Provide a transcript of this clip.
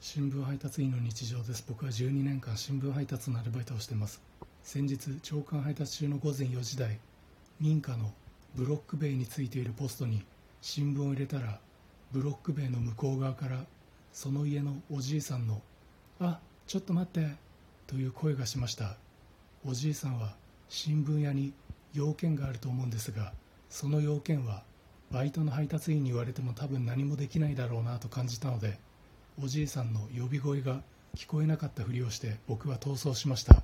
新聞配達員の日常です。僕は12年間新聞配達のアルバイトをしてます。先日朝刊配達中の午前4時台民家のブロック塀についているポストに新聞を入れたらブロック塀の向こう側からその家のおじいさんの「あちょっと待って」という声がしました。おじいさんは新聞屋に用件があると思うんですがその要件はバイトの配達員に言われても多分何もできないだろうなと感じたのでおじいさんの呼び声が聞こえなかったふりをして僕は逃走しました。